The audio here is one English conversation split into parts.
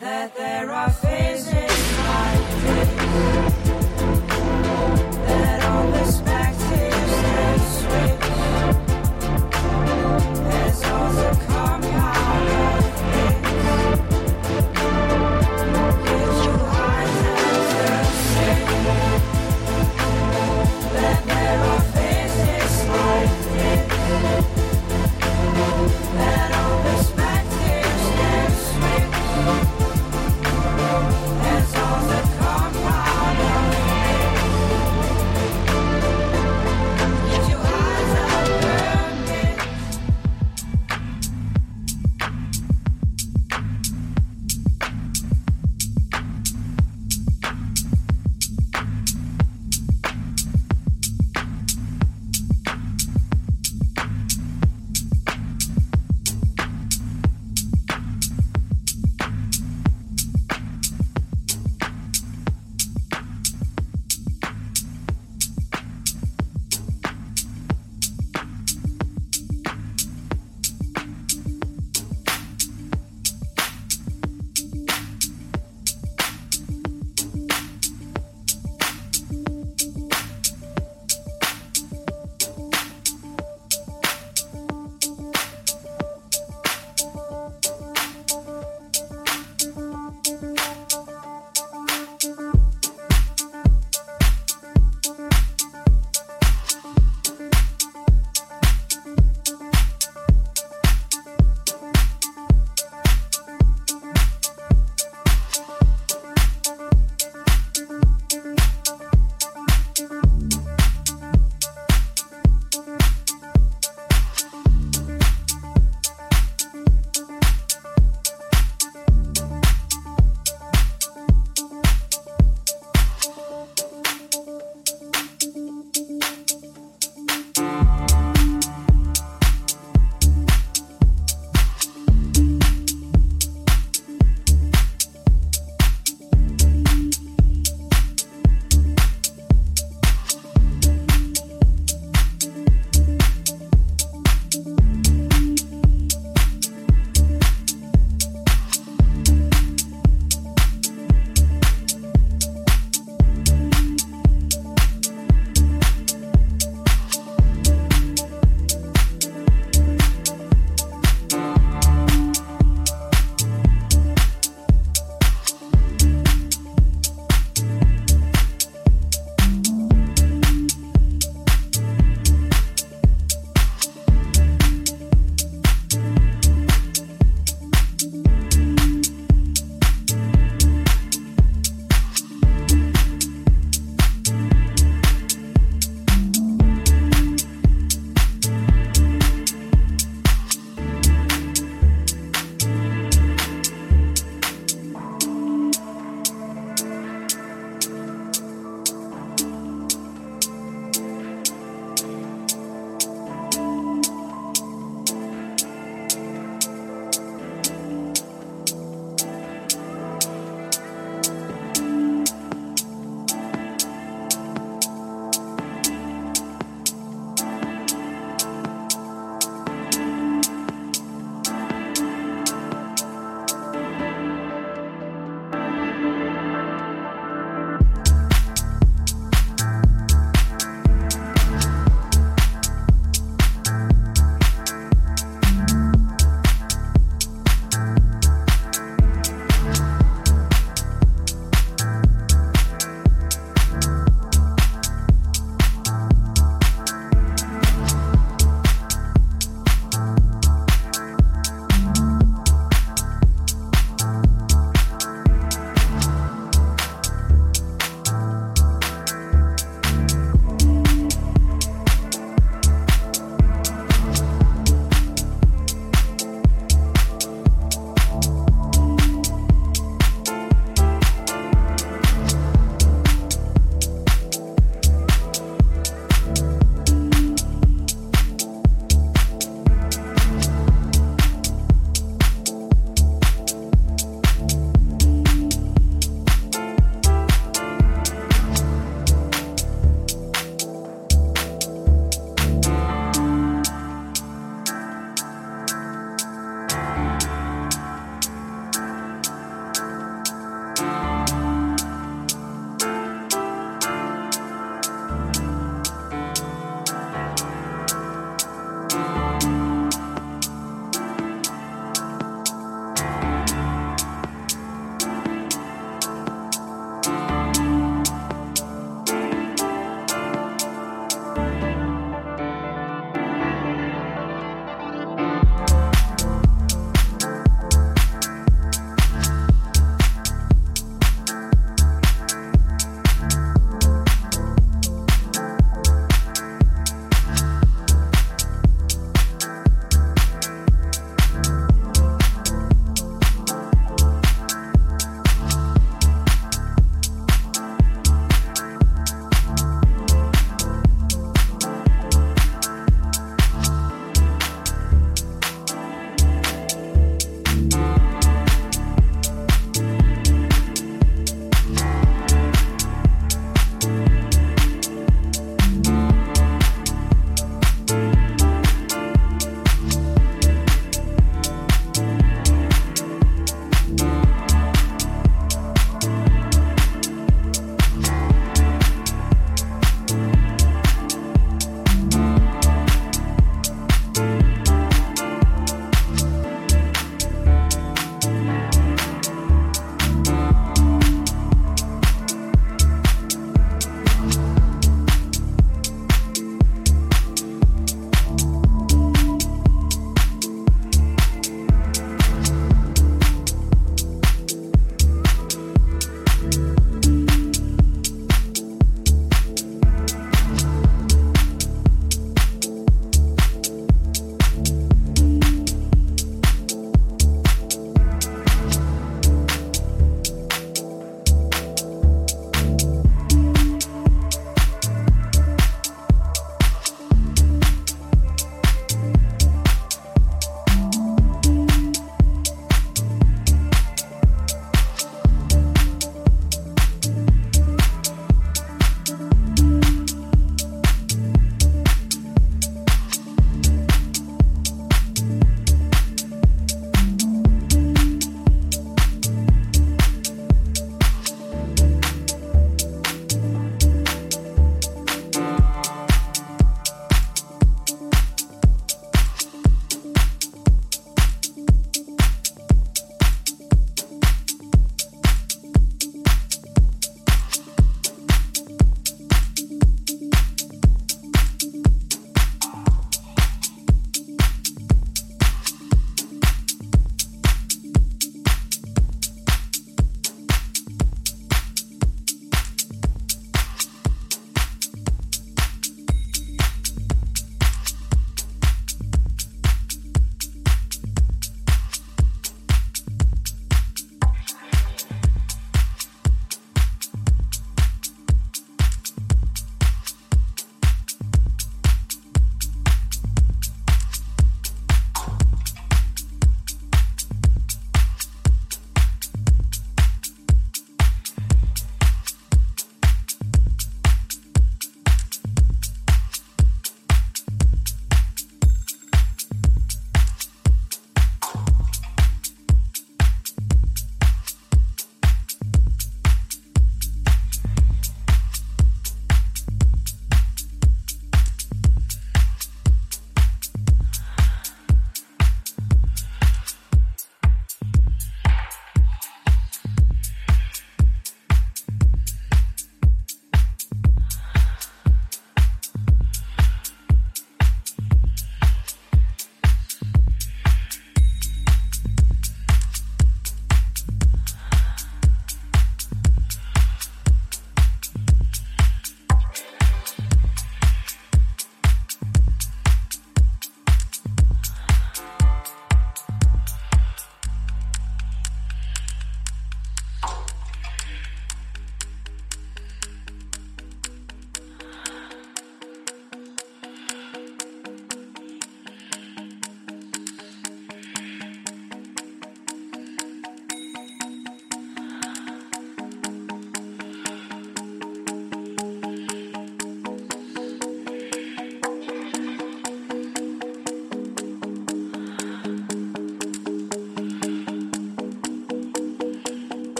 that there are things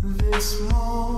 This moment.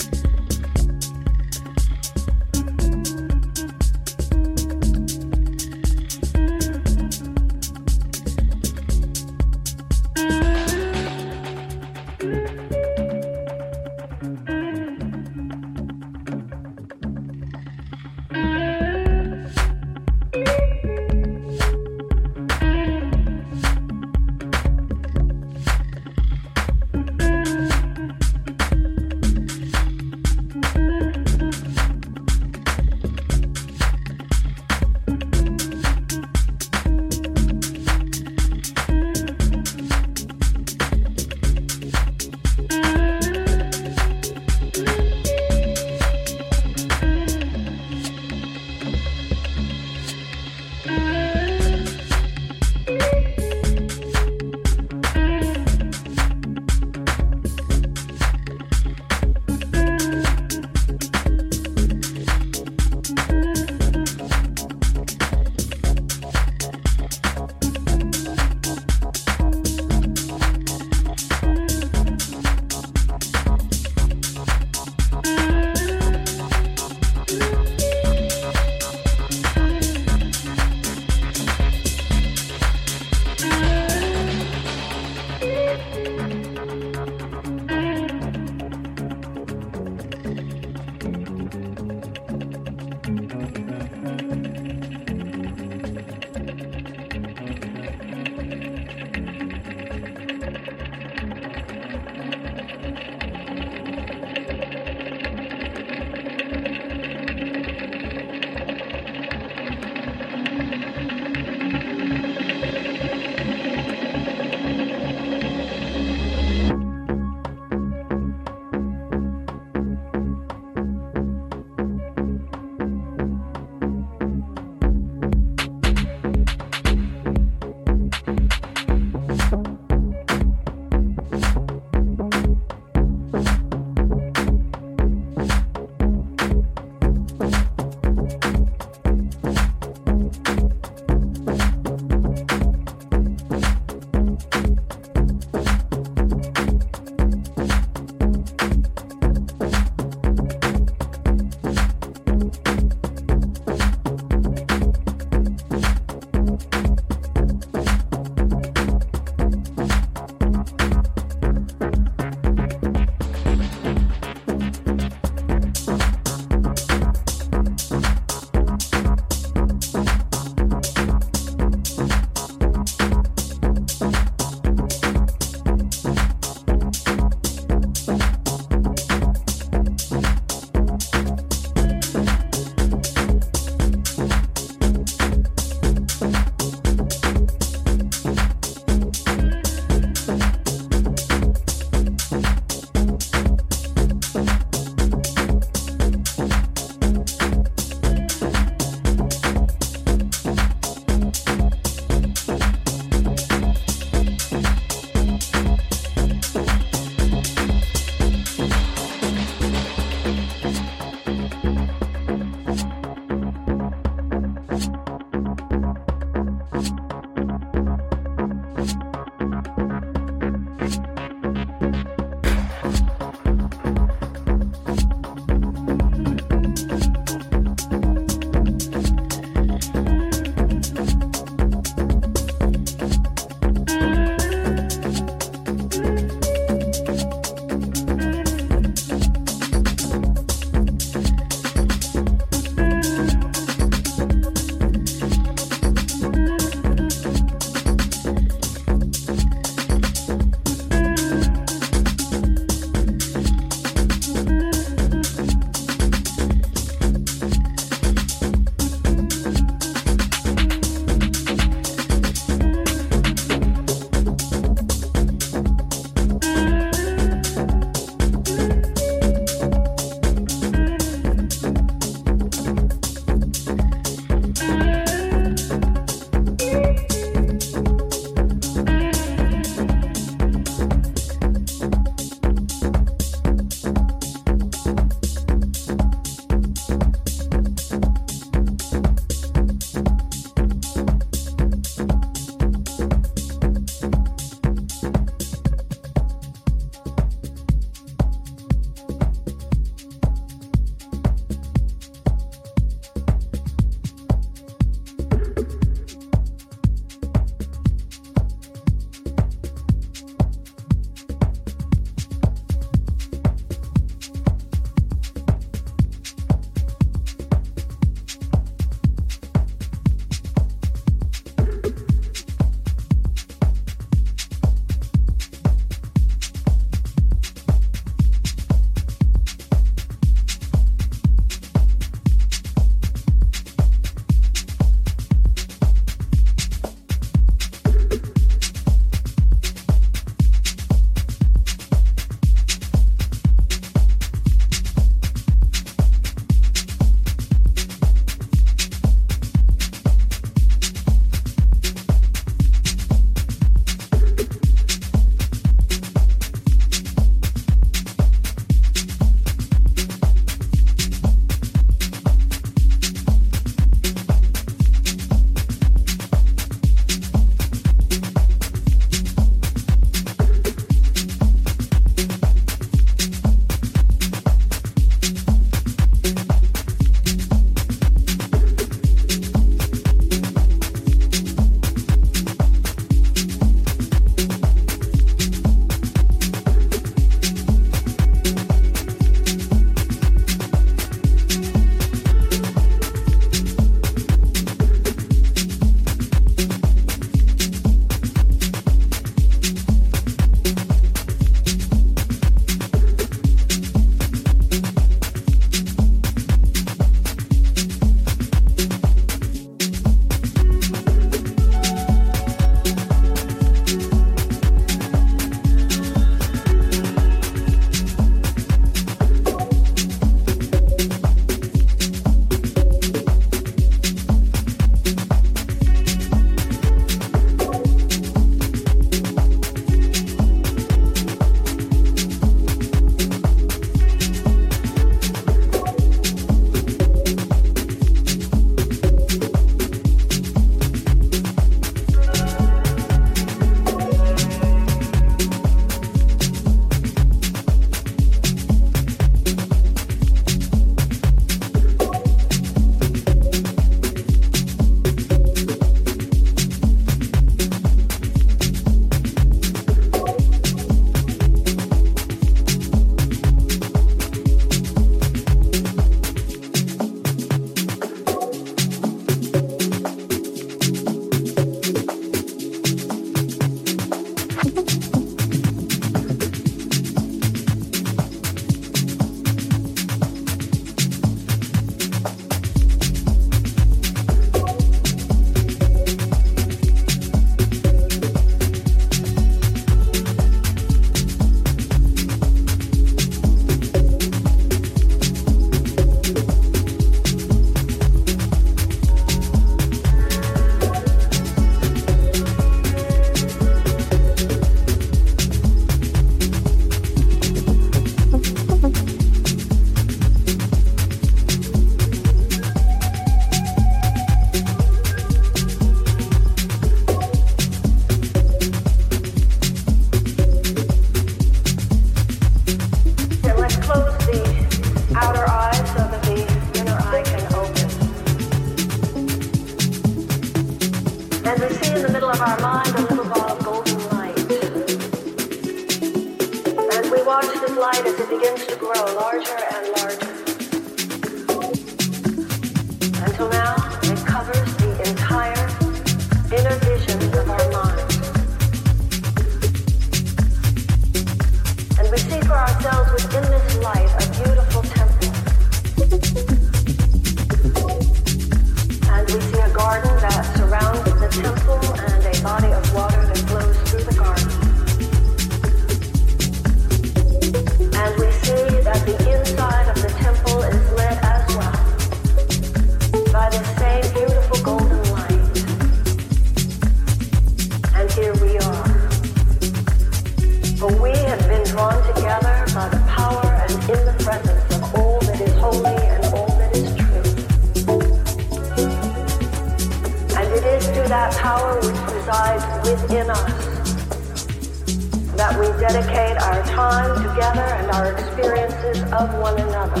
together and our experiences of one another.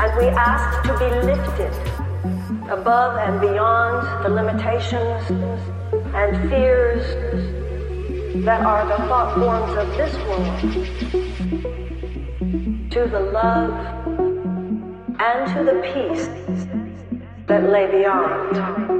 And we ask to be lifted above and beyond the limitations and fears that are the thought forms of this world to the love and to the peace that lay beyond.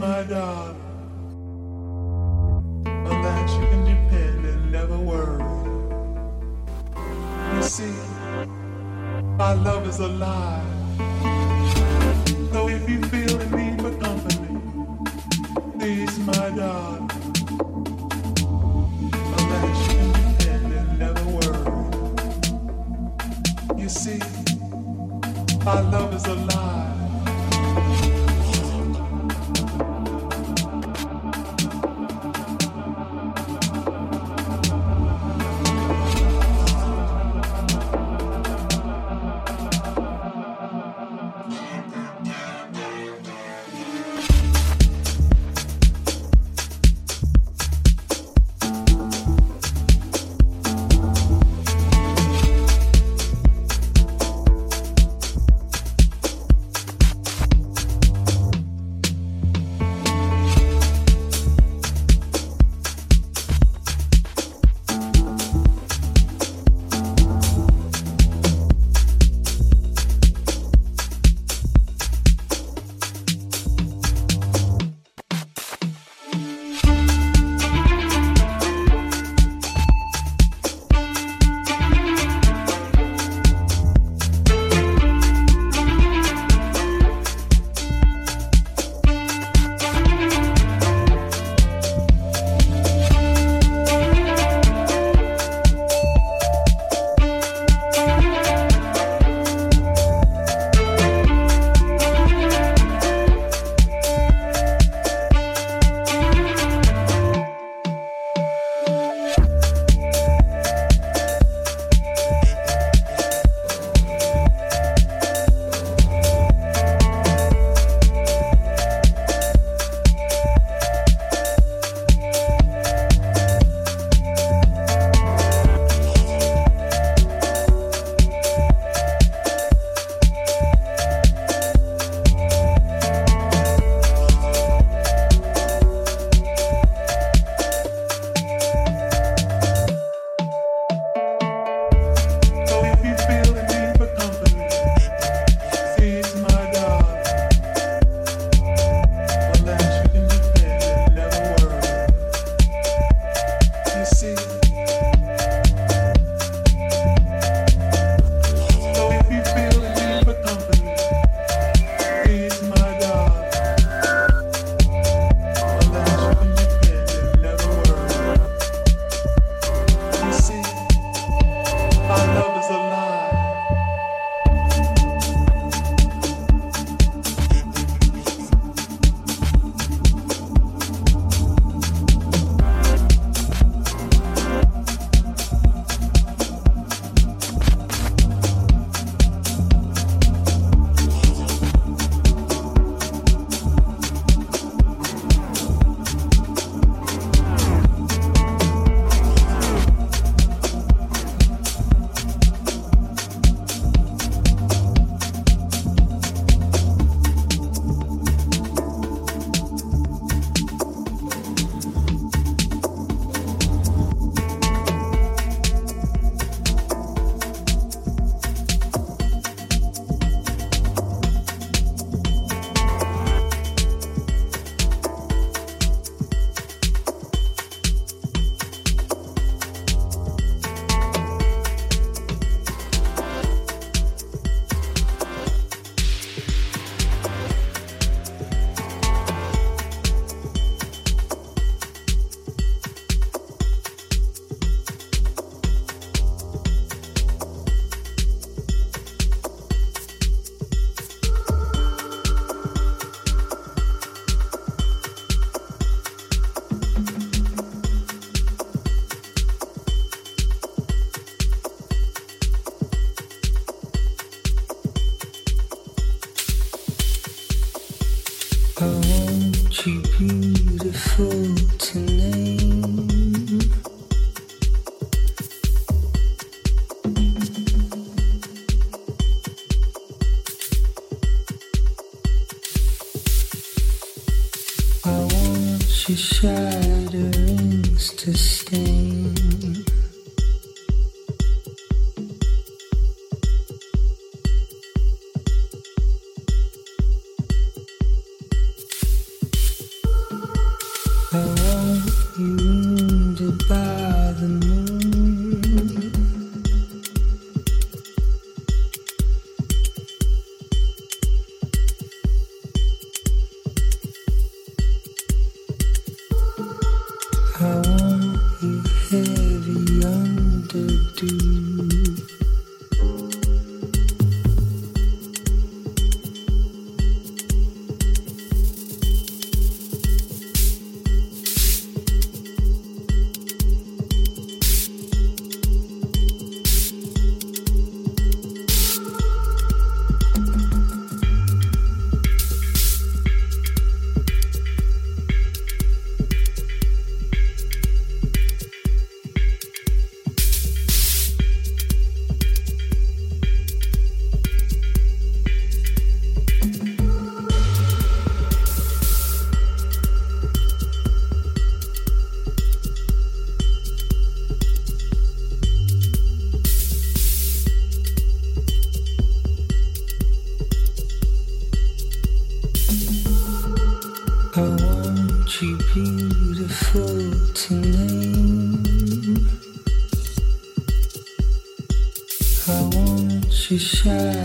My darling. I want you beautiful to I